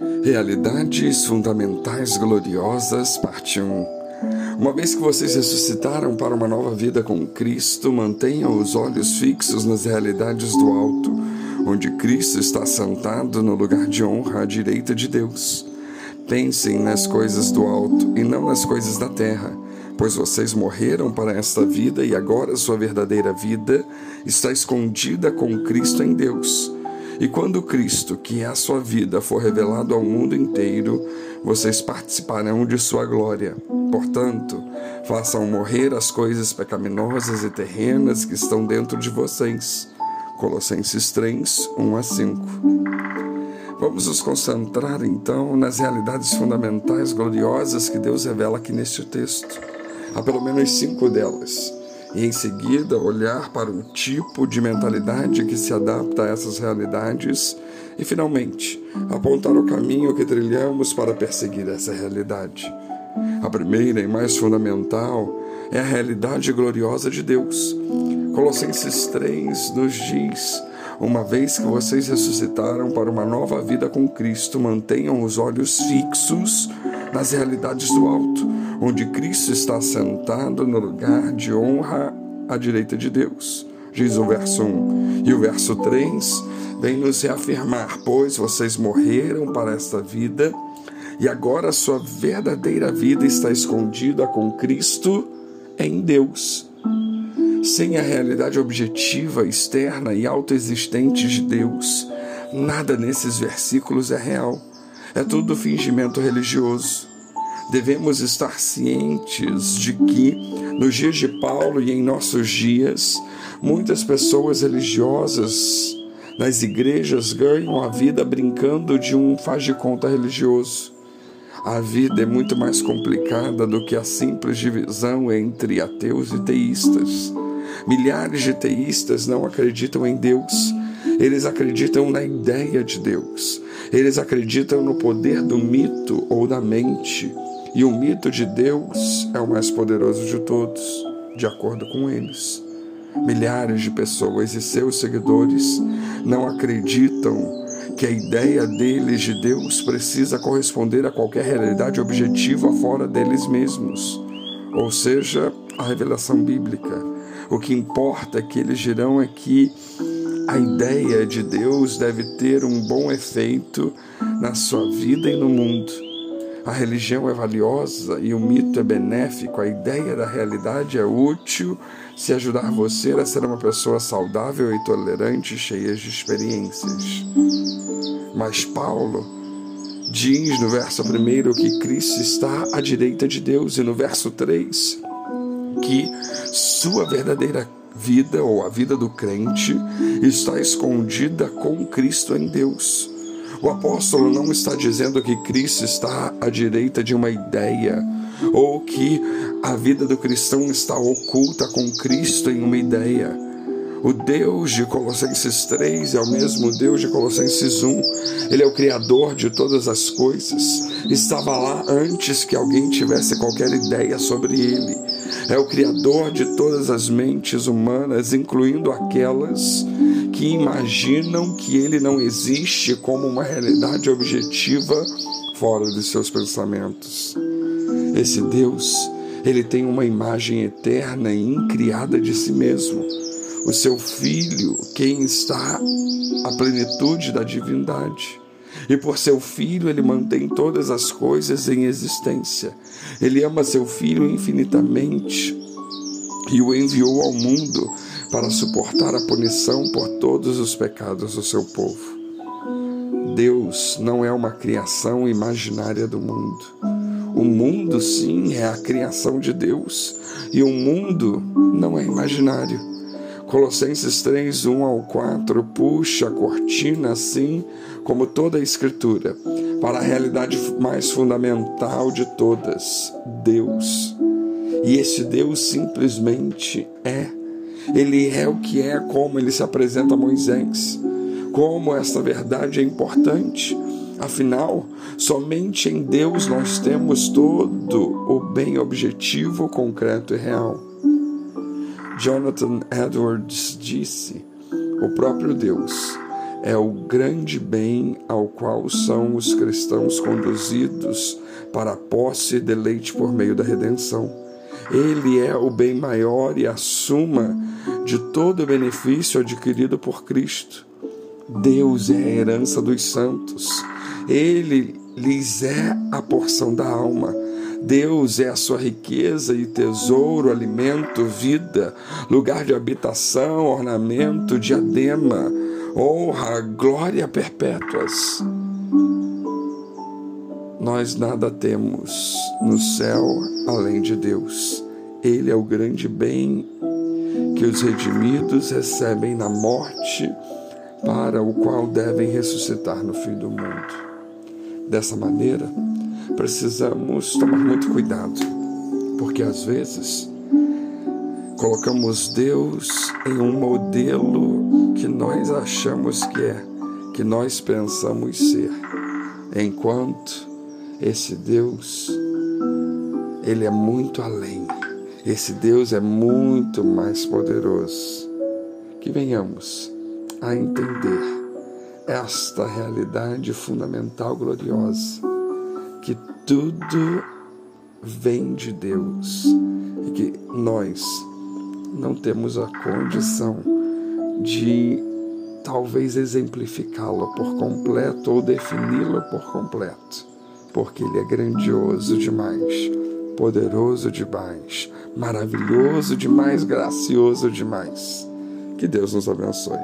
Realidades Fundamentais Gloriosas, parte 1. Uma vez que vocês ressuscitaram para uma nova vida com Cristo, mantenham os olhos fixos nas realidades do alto, onde Cristo está sentado no lugar de honra à direita de Deus. Pensem nas coisas do alto e não nas coisas da terra, pois vocês morreram para esta vida e agora sua verdadeira vida está escondida com Cristo em Deus. E quando Cristo, que é a sua vida, for revelado ao mundo inteiro, vocês participarão de sua glória. Portanto, façam morrer as coisas pecaminosas e terrenas que estão dentro de vocês. Colossenses 3, 1 a 5. Vamos nos concentrar então nas realidades fundamentais gloriosas que Deus revela aqui neste texto. Há pelo menos cinco delas e em seguida olhar para o tipo de mentalidade que se adapta a essas realidades e, finalmente, apontar o caminho que trilhamos para perseguir essa realidade. A primeira e mais fundamental é a realidade gloriosa de Deus. Colossenses 3 nos diz: Uma vez que vocês ressuscitaram para uma nova vida com Cristo, mantenham os olhos fixos nas realidades do alto onde Cristo está sentado no lugar de honra à direita de Deus. Diz o verso 1. E o verso 3 vem nos reafirmar: Pois vocês morreram para esta vida, e agora a sua verdadeira vida está escondida com Cristo em Deus. Sem a realidade objetiva, externa e autoexistente de Deus, nada nesses versículos é real. É tudo fingimento religioso devemos estar cientes de que, nos dias de Paulo e em nossos dias, muitas pessoas religiosas nas igrejas ganham a vida brincando de um faz de conta religioso. A vida é muito mais complicada do que a simples divisão entre ateus e teístas. Milhares de teístas não acreditam em Deus. Eles acreditam na ideia de Deus. Eles acreditam no poder do mito ou da mente. E o mito de Deus é o mais poderoso de todos, de acordo com eles. Milhares de pessoas e seus seguidores não acreditam que a ideia deles de Deus precisa corresponder a qualquer realidade objetiva fora deles mesmos, ou seja, a revelação bíblica. O que importa que eles dirão é que a ideia de Deus deve ter um bom efeito na sua vida e no mundo. A religião é valiosa e o mito é benéfico, a ideia da realidade é útil. Se ajudar você a ser uma pessoa saudável e tolerante, cheia de experiências. Mas Paulo diz no verso 1 que Cristo está à direita de Deus e no verso 3 que sua verdadeira vida ou a vida do crente está escondida com Cristo em Deus. O apóstolo não está dizendo que Cristo está à direita de uma ideia ou que a vida do cristão está oculta com Cristo em uma ideia. O Deus de Colossenses 3 é o mesmo Deus de Colossenses 1. Ele é o Criador de todas as coisas. Estava lá antes que alguém tivesse qualquer ideia sobre ele. É o Criador de todas as mentes humanas, incluindo aquelas que imaginam que ele não existe como uma realidade objetiva fora de seus pensamentos. Esse Deus, ele tem uma imagem eterna e incriada de si mesmo. O seu filho, quem está à plenitude da divindade. E por seu filho, ele mantém todas as coisas em existência. Ele ama seu filho infinitamente e o enviou ao mundo para suportar a punição por todos os pecados do seu povo. Deus não é uma criação imaginária do mundo. O mundo, sim, é a criação de Deus, e o mundo não é imaginário. Colossenses 3, 1 ao 4 puxa a cortina, assim como toda a Escritura, para a realidade mais fundamental de todas: Deus. E esse Deus simplesmente é ele é o que é, como ele se apresenta a Moisés. Como esta verdade é importante. Afinal, somente em Deus nós temos todo o bem objetivo, concreto e real. Jonathan Edwards disse: O próprio Deus é o grande bem ao qual são os cristãos conduzidos para a posse e deleite por meio da redenção. Ele é o bem maior e a suma de todo o benefício adquirido por Cristo. Deus é a herança dos santos. Ele lhes é a porção da alma. Deus é a sua riqueza e tesouro, alimento, vida, lugar de habitação, ornamento, diadema, honra, glória perpétuas. Nós nada temos no céu além de Deus. Ele é o grande bem que os redimidos recebem na morte, para o qual devem ressuscitar no fim do mundo. Dessa maneira, precisamos tomar muito cuidado, porque às vezes colocamos Deus em um modelo que nós achamos que é, que nós pensamos ser, enquanto esse Deus ele é muito além. Esse Deus é muito mais poderoso. Que venhamos a entender esta realidade fundamental gloriosa, que tudo vem de Deus e que nós não temos a condição de talvez exemplificá-lo por completo ou defini-lo por completo, porque ele é grandioso demais poderoso demais, maravilhoso demais, gracioso demais. Que Deus nos abençoe.